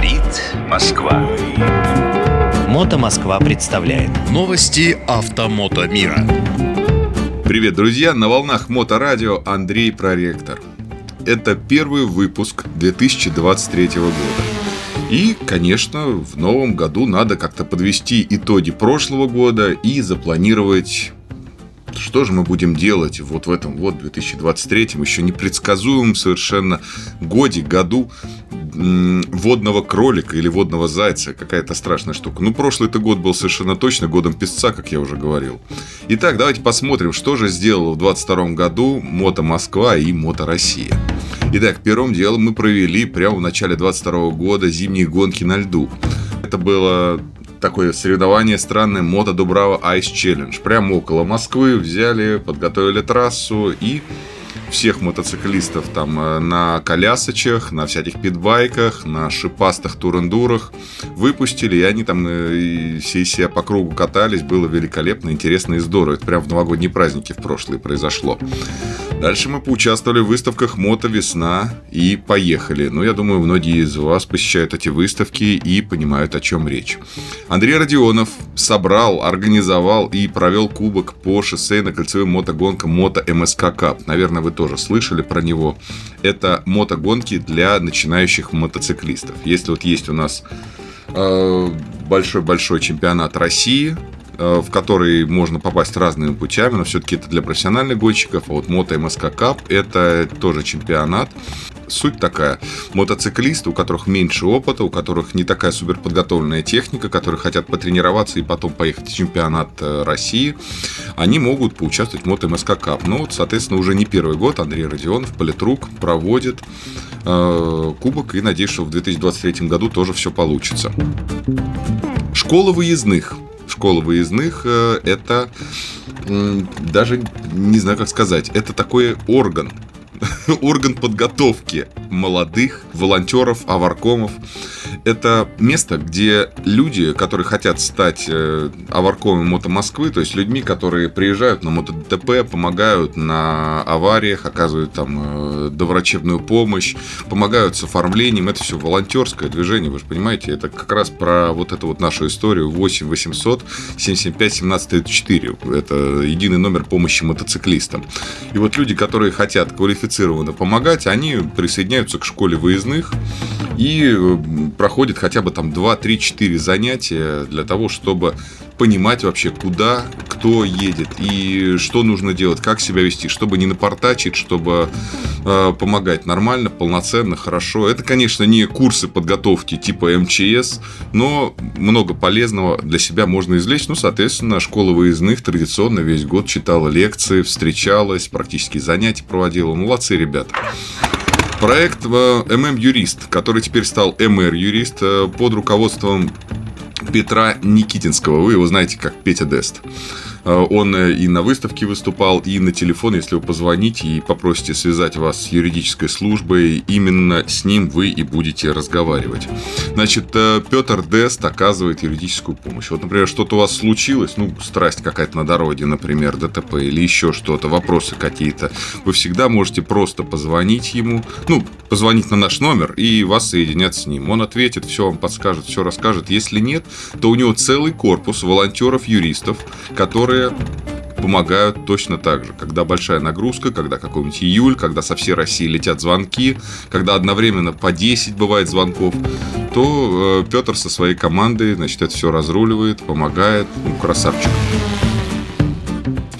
Говорит Москва. Мото Москва представляет Новости автомото мира. Привет, друзья! На волнах Моторадио Андрей Проректор. Это первый выпуск 2023 года. И, конечно, в новом году надо как-то подвести итоги прошлого года и запланировать что же мы будем делать вот в этом вот 2023 еще непредсказуемом совершенно годе, году водного кролика или водного зайца. Какая-то страшная штука. Ну, прошлый-то год был совершенно точно годом песца, как я уже говорил. Итак, давайте посмотрим, что же сделала в 2022 году Мото Москва и Мото Россия. Итак, первым делом мы провели прямо в начале 2022 года зимние гонки на льду. Это было такое соревнование странное Мото Дубрава Ice Challenge. Прямо около Москвы взяли, подготовили трассу и всех мотоциклистов там э, на колясочах, на всяких питбайках, на шипастых турендурах выпустили, и они там э, все себя по кругу катались, было великолепно, интересно и здорово. Это прям в новогодние праздники в прошлые произошло. Дальше мы поучаствовали в выставках «Мото Весна» и поехали. Ну, я думаю, многие из вас посещают эти выставки и понимают, о чем речь. Андрей Родионов собрал, организовал и провел кубок по шоссейно-кольцевым мотогонкам «Мото МСК Кап». Наверное, вы тоже слышали про него. Это мотогонки для начинающих мотоциклистов. Если вот есть у нас э, большой-большой чемпионат России, в который можно попасть разными путями, но все-таки это для профессиональных гонщиков. А вот Мото МСК Кап это тоже чемпионат суть такая. Мотоциклисты, у которых меньше опыта, у которых не такая супер подготовленная техника, которые хотят потренироваться и потом поехать в чемпионат э, России, они могут поучаствовать в Мото МСК Кап. Ну, вот, соответственно, уже не первый год Андрей Родионов, политрук, проводит э, кубок и надеюсь, что в 2023 году тоже все получится. Школа выездных. Школа выездных э, это даже не знаю, как сказать, это такой орган, орган подготовки молодых волонтеров, аваркомов. Это место, где люди, которые хотят стать э, аваркомами Мото Москвы, то есть людьми, которые приезжают на мото ДТП, помогают на авариях, оказывают там э, доврачебную помощь, помогают с оформлением. Это все волонтерское движение, вы же понимаете, это как раз про вот эту вот нашу историю 8 800 775 17 4. Это единый номер помощи мотоциклистам. И вот люди, которые хотят квалифицированно помогать, они присоединяются к школе выездных и э, проходят хотя бы там 2, 3, 4 занятия для того, чтобы понимать вообще, куда кто едет и что нужно делать, как себя вести, чтобы не напортачить, чтобы э, помогать нормально, полноценно, хорошо. Это, конечно, не курсы подготовки типа МЧС, но много полезного для себя можно извлечь. Ну, соответственно, школа выездных традиционно весь год читала лекции, встречалась, практически занятия проводила. Молодцы, ребята. Проект э, ММ Юрист, который теперь стал МР Юрист э, под руководством Петра Никитинского. Вы его знаете как Петя Дест. Э, он э, и на выставке выступал, и на телефон, если вы позвоните и попросите связать вас с юридической службой, именно с ним вы и будете разговаривать. Значит, э, Петр Дест оказывает юридическую помощь. Вот, например, что-то у вас случилось, ну, страсть какая-то на дороге, например, ДТП или еще что-то, вопросы какие-то, вы всегда можете просто позвонить ему, ну, позвонить на наш номер и вас соединят с ним. Он ответит, все вам подскажет, все расскажет. Если нет, то у него целый корпус волонтеров-юристов, которые которые помогают точно так же. Когда большая нагрузка, когда какой-нибудь июль, когда со всей России летят звонки, когда одновременно по 10 бывает звонков, то э, Петр со своей командой, значит, это все разруливает, помогает. Ну, красавчик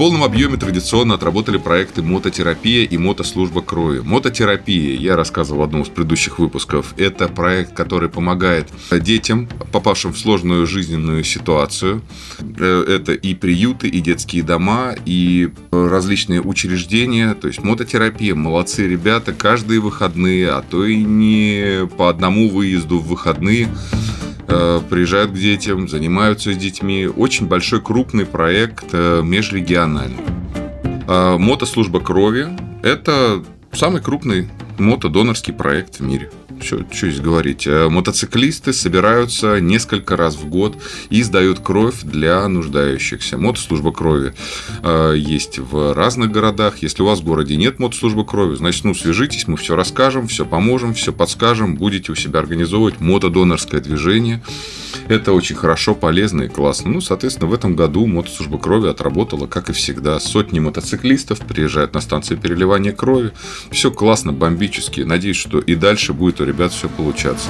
полном объеме традиционно отработали проекты мототерапия и мотослужба крови. Мототерапия, я рассказывал в одном из предыдущих выпусков, это проект, который помогает детям, попавшим в сложную жизненную ситуацию. Э, это и приюты, и детские дома, и различные учреждения. То есть мототерапия, молодцы ребята, каждые выходные, а то и не по одному выезду в выходные Э, приезжают к детям, занимаются с детьми. Очень большой крупный проект э, межрегиональный. А мотослужба крови – это самый крупный мотодонорский проект в мире. Что, что здесь говорить? Э, мотоциклисты собираются несколько раз в год и сдают кровь для нуждающихся. Мотослужба крови э, есть в разных городах. Если у вас в городе нет мотослужбы крови, значит, ну, свяжитесь, мы все расскажем, все поможем, все подскажем, будете у себя организовывать мотодонорское движение. Это очень хорошо, полезно и классно. Ну, соответственно, в этом году мотослужба крови отработала, как и всегда. Сотни мотоциклистов приезжают на станции переливания крови. Все классно, бомбически. Надеюсь, что и дальше будет у ребят все получаться.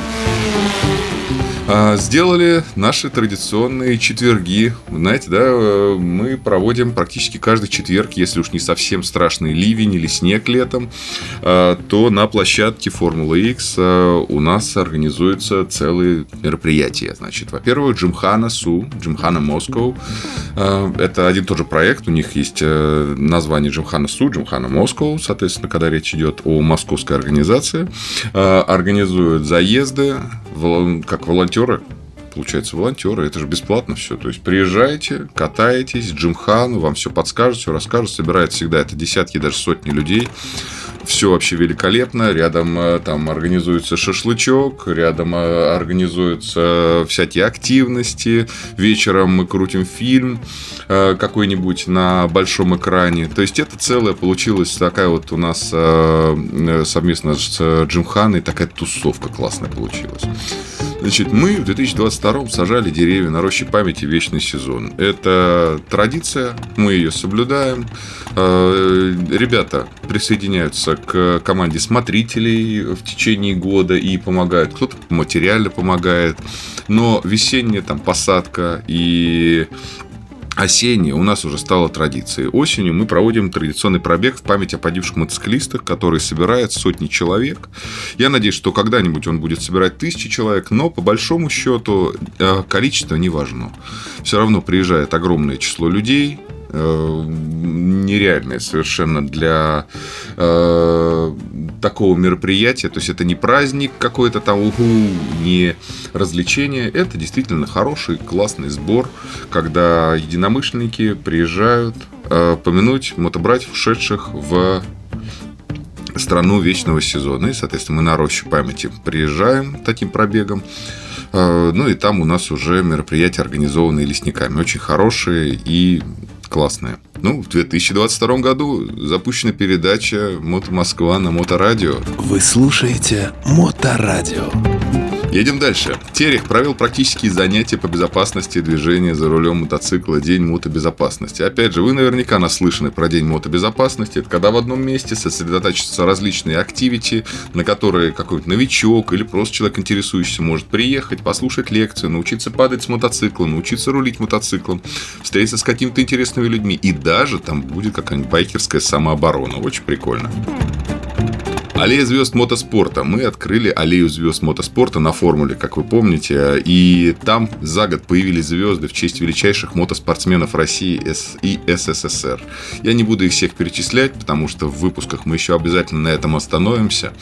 А, сделали наши традиционные четверги. Знаете, да, э, мы проводим практически каждый четверг, если уж не совсем страшный ливень или снег летом, а, то на площадке Формулы X а, у нас организуются целые мероприятия. Значит, во-первых, Джимхана Су, Джимхана Москва. Это один и тот же проект, у них есть э, название Джимхана Су, Джимхана Москва, соответственно, когда речь идет о московской организации. Организуют заезды, как волонтеры, получается, волонтеры, это же бесплатно все. То есть приезжайте, катаетесь, Джимхан, вам все подскажет, все расскажет, собирает всегда это десятки, даже сотни людей. Все вообще великолепно. Рядом э, там организуется шашлычок, рядом э, организуются всякие активности. Вечером мы крутим фильм э, какой-нибудь на большом экране. То есть это целое получилось такая вот у нас совместно с Джимханой такая тусовка классная получилась. Значит, мы в 2022 сажали деревья на роще памяти вечный сезон. Это традиция, мы ее соблюдаем. Э, ребята присоединяются к команде смотрителей в течение года и помогают. Кто-то материально помогает. Но весенняя там посадка и осеннее у нас уже стало традицией. Осенью мы проводим традиционный пробег в память о погибших мотоциклистах, который собирает сотни человек. Я надеюсь, что когда-нибудь он будет собирать тысячи человек, но по большому счету э, количество не важно. Все равно приезжает огромное число людей, нереальное совершенно для э, такого мероприятия. То есть это не праздник какой-то там, угу, не развлечение. Это действительно хороший, классный сбор, когда единомышленники приезжают э, помянуть мотобратьев, ушедших в страну вечного сезона. И, соответственно, мы на рощу памяти приезжаем таким пробегом. Э, ну и там у нас уже мероприятия, организованные лесниками. Очень хорошие и классная. Ну, в 2022 году запущена передача «Мото Москва» на Моторадио. Вы слушаете Моторадио. Едем дальше. Терех провел практические занятия по безопасности движения за рулем мотоцикла День мотобезопасности. Опять же, вы наверняка наслышаны про День мотобезопасности. Это когда в одном месте сосредотачиваются различные активити, на которые какой-то новичок или просто человек интересующийся может приехать, послушать лекцию, научиться падать с мотоцикла, научиться рулить мотоциклом, встретиться с какими-то интересными людьми. И даже там будет какая-нибудь байкерская самооборона. Очень прикольно. Аллея звезд мотоспорта. Мы открыли аллею звезд мотоспорта на формуле, как вы помните. И там за год появились звезды в честь величайших мотоспортсменов России и СССР. Я не буду их всех перечислять, потому что в выпусках мы еще обязательно на этом остановимся.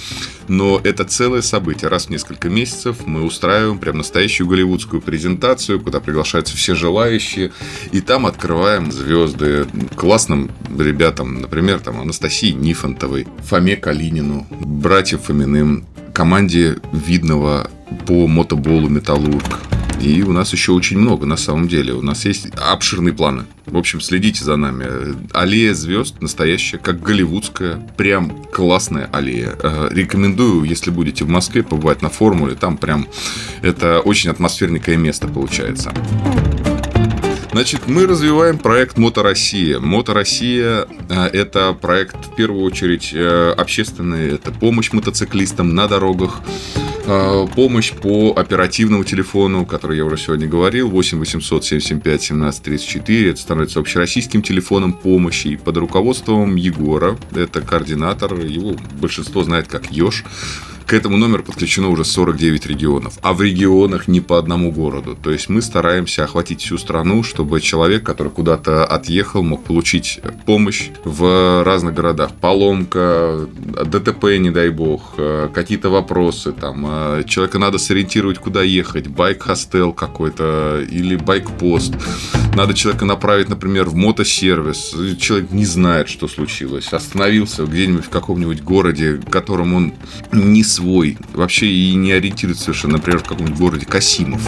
Но это целое событие. Раз в несколько месяцев мы устраиваем прям настоящую голливудскую презентацию, куда приглашаются все желающие. И там открываем звезды классным ребятам, например, там Анастасии Нифонтовой, Фоме Калинину, братьев Фоминым, команде видного по мотоболу «Металлург». И у нас еще очень много, на самом деле. У нас есть обширные планы. В общем, следите за нами. Аллея звезд настоящая, как голливудская. Прям классная аллея. Э, рекомендую, если будете в Москве, побывать на формуле. Там прям это очень атмосферненькое место получается. Значит, мы развиваем проект Мото Россия. Мото Россия э, – это проект, в первую очередь, э, общественный. Это помощь мотоциклистам на дорогах, э, помощь по оперативному телефону, который я уже сегодня говорил, 8 800 775 17 34. Это становится общероссийским телефоном помощи. Под руководством Егора, это координатор, его большинство знает как Ёж, К этому номеру подключено уже 49 регионов. А в регионах не по одному городу. То есть мы стараемся охватить всю страну, чтобы человек, который куда-то отъехал, мог получить помощь в разных городах. Поломка, ДТП, не дай бог, э, какие-то вопросы. Там, э, человека надо сориентировать, куда ехать. Байк-хостел какой-то или байк-пост. Надо человека направить, например, в мотосервис. Человек не знает, что случилось. Остановился где-нибудь в каком-нибудь городе, в котором он не свой. Вообще и не ориентируется совершенно, например, в каком-нибудь городе Касимов.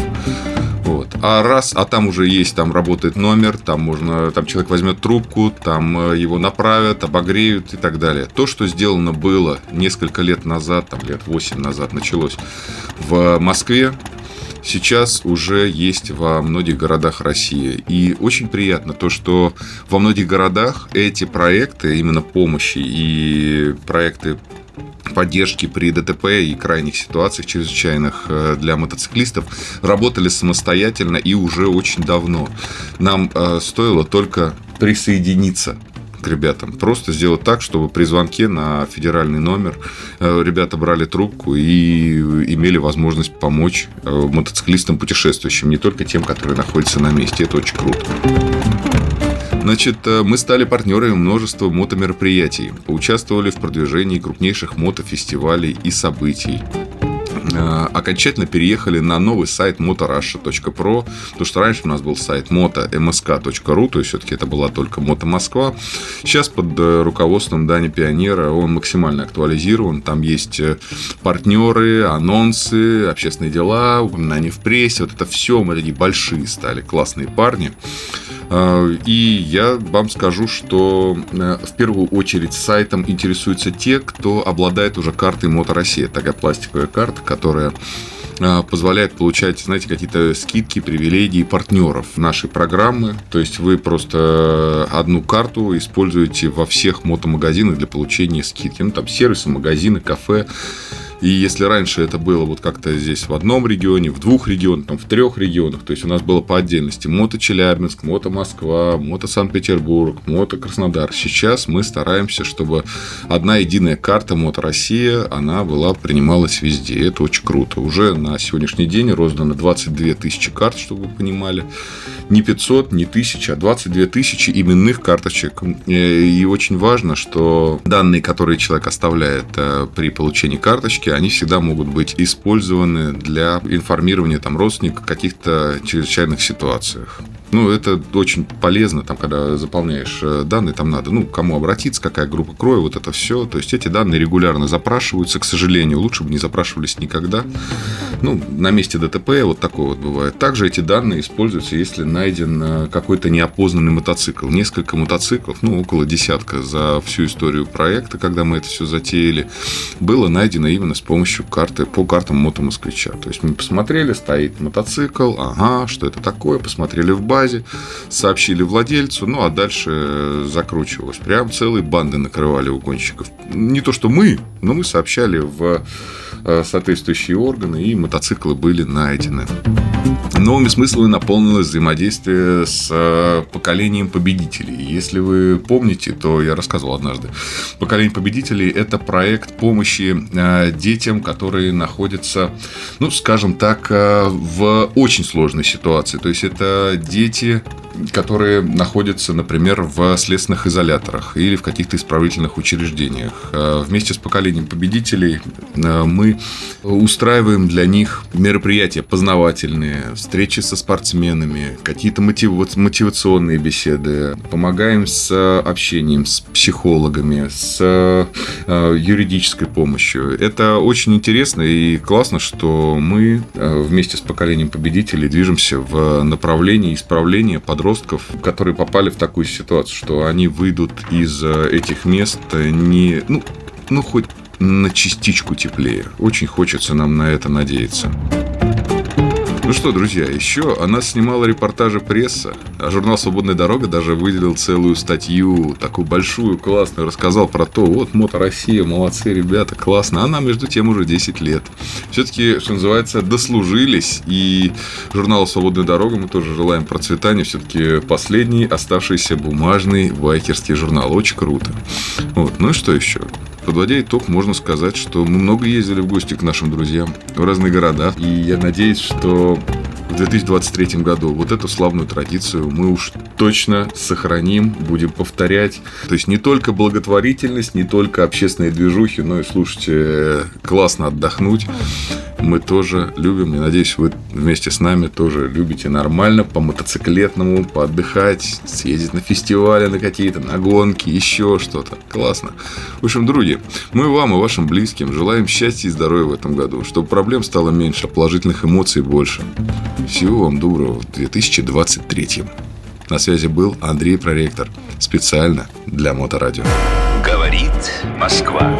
Вот. А раз, а там уже есть, там работает номер, там можно, там человек возьмет трубку, там э, его направят, обогреют и так далее. То, что сделано было несколько лет назад, там лет 8 назад началось в Москве, сейчас уже есть во многих городах России. И очень приятно то, что во многих городах эти проекты, именно помощи и проекты поддержки при ДТП и крайних ситуациях чрезвычайных э, для мотоциклистов работали самостоятельно и уже очень давно. Нам э, стоило только присоединиться к ребятам. Просто сделать так, чтобы при звонке на федеральный номер э, ребята брали трубку и имели возможность помочь мотоциклистам путешествующим, не только тем, которые находятся на месте. Это очень круто. Значит, э, мы стали партнерами множества мотомероприятий, поучаствовали в продвижении крупнейших мотофестивалей и событий э, окончательно переехали на новый сайт motorasha.pro, потому что раньше у нас был сайт motomsk.ru, то есть все-таки это была только Мото Москва. Сейчас под э, руководством Дани Пионера он максимально актуализирован. Там есть партнеры, анонсы, общественные дела, упоминания в прессе. Вот это все, мы такие большие стали, классные парни. А, и я вам скажу, что э, в первую очередь сайтом интересуются те, кто обладает уже картой Мото Россия. Такая пластиковая карта, которая а, позволяет получать, знаете, какие-то скидки, привилегии партнеров нашей программы. То есть вы просто одну карту используете во всех мотомагазинах для получения скидки. Ну, там сервисы, магазины, кафе. И если раньше это было вот как-то здесь в одном регионе, в двух регионах, там, в трех регионах, то есть у нас было по отдельности мото Челябинск, мото Москва, мото Санкт-Петербург, мото Краснодар. Сейчас мы стараемся, чтобы одна единая карта мото Россия, она была, принималась везде. Это очень круто. Уже на сегодняшний день роздано 22 тысячи карт, чтобы вы понимали. Не 500, не 1000, а 22 тысячи именных карточек. И очень важно, что данные, которые человек оставляет э, при получении карточки, они всегда могут быть использованы для информирования там, родственника о каких-то чрезвычайных ситуациях. Ну, это очень полезно, там, когда заполняешь э, данные, там надо, ну, кому обратиться, какая группа крови, вот это все. То есть эти данные регулярно запрашиваются, к сожалению, лучше бы не запрашивались никогда. Ну, на месте ДТП вот такое вот бывает. Также эти данные используются, если найден э, какой-то неопознанный мотоцикл. Несколько мотоциклов, ну, около десятка за всю историю проекта, когда мы это все затеяли, было найдено именно с помощью карты, по картам мотомосквича. То есть мы посмотрели, стоит мотоцикл, ага, что это такое, посмотрели в базе, базе, сообщили владельцу, ну а дальше э, закручивалось. Прям целые банды накрывали угонщиков. Не то, что мы, но мы сообщали в соответствующие органы, и мотоциклы были найдены. Новыми смыслами наполнилось взаимодействие с э, поколением победителей. Если вы помните, то я рассказывал однажды. Поколение победителей – это проект помощи детям, которые находятся, ну, скажем так, в очень сложной ситуации. То есть, это дети, которые находятся, например, в следственных изоляторах или в каких-то исправительных учреждениях. Э, вместе с поколением победителей э, мы устраиваем для них мероприятия познавательные, встречи со спортсменами, какие-то мотивационные беседы, помогаем с общением с психологами, с э, юридической помощью. Это очень интересно и классно, что мы вместе с поколением победителей движемся в направлении исправления исправления подростков, которые попали в такую ситуацию, что они выйдут из э, этих мест не, ну, ну хоть на частичку теплее. Очень хочется нам на это надеяться. Ну что, друзья, еще она снимала репортажи пресса, а журнал «Свободная дорога» даже выделил целую статью, такую большую, классную, рассказал про то, вот, Мото Россия, молодцы ребята, классно. Она, между тем, уже 10 лет. Все-таки, что называется, дослужились, и журналу «Свободная дорога» мы тоже желаем процветания. Все-таки последний оставшийся бумажный байкерский журнал. Очень круто. Вот. Ну и что еще? Подводя итог, можно сказать, что мы много ездили в гости к нашим друзьям в разные города. И я надеюсь, что в 2023 году вот эту славную традицию мы уж точно сохраним, будем повторять. То есть не только благотворительность, не только общественные движухи, но и, слушайте, классно отдохнуть. Мы тоже любим, и надеюсь, вы вместе с нами тоже любите нормально по мотоциклетному, поотдыхать, съездить на фестивали, на какие-то, на гонки, еще что-то. Классно. В общем, друзья, мы вам и вашим близким желаем счастья и здоровья в этом году, чтобы проблем стало меньше, а положительных эмоций больше. Всего вам доброго в 2023. На связи был Андрей Проректор. Специально для Моторадио. Говорит Москва.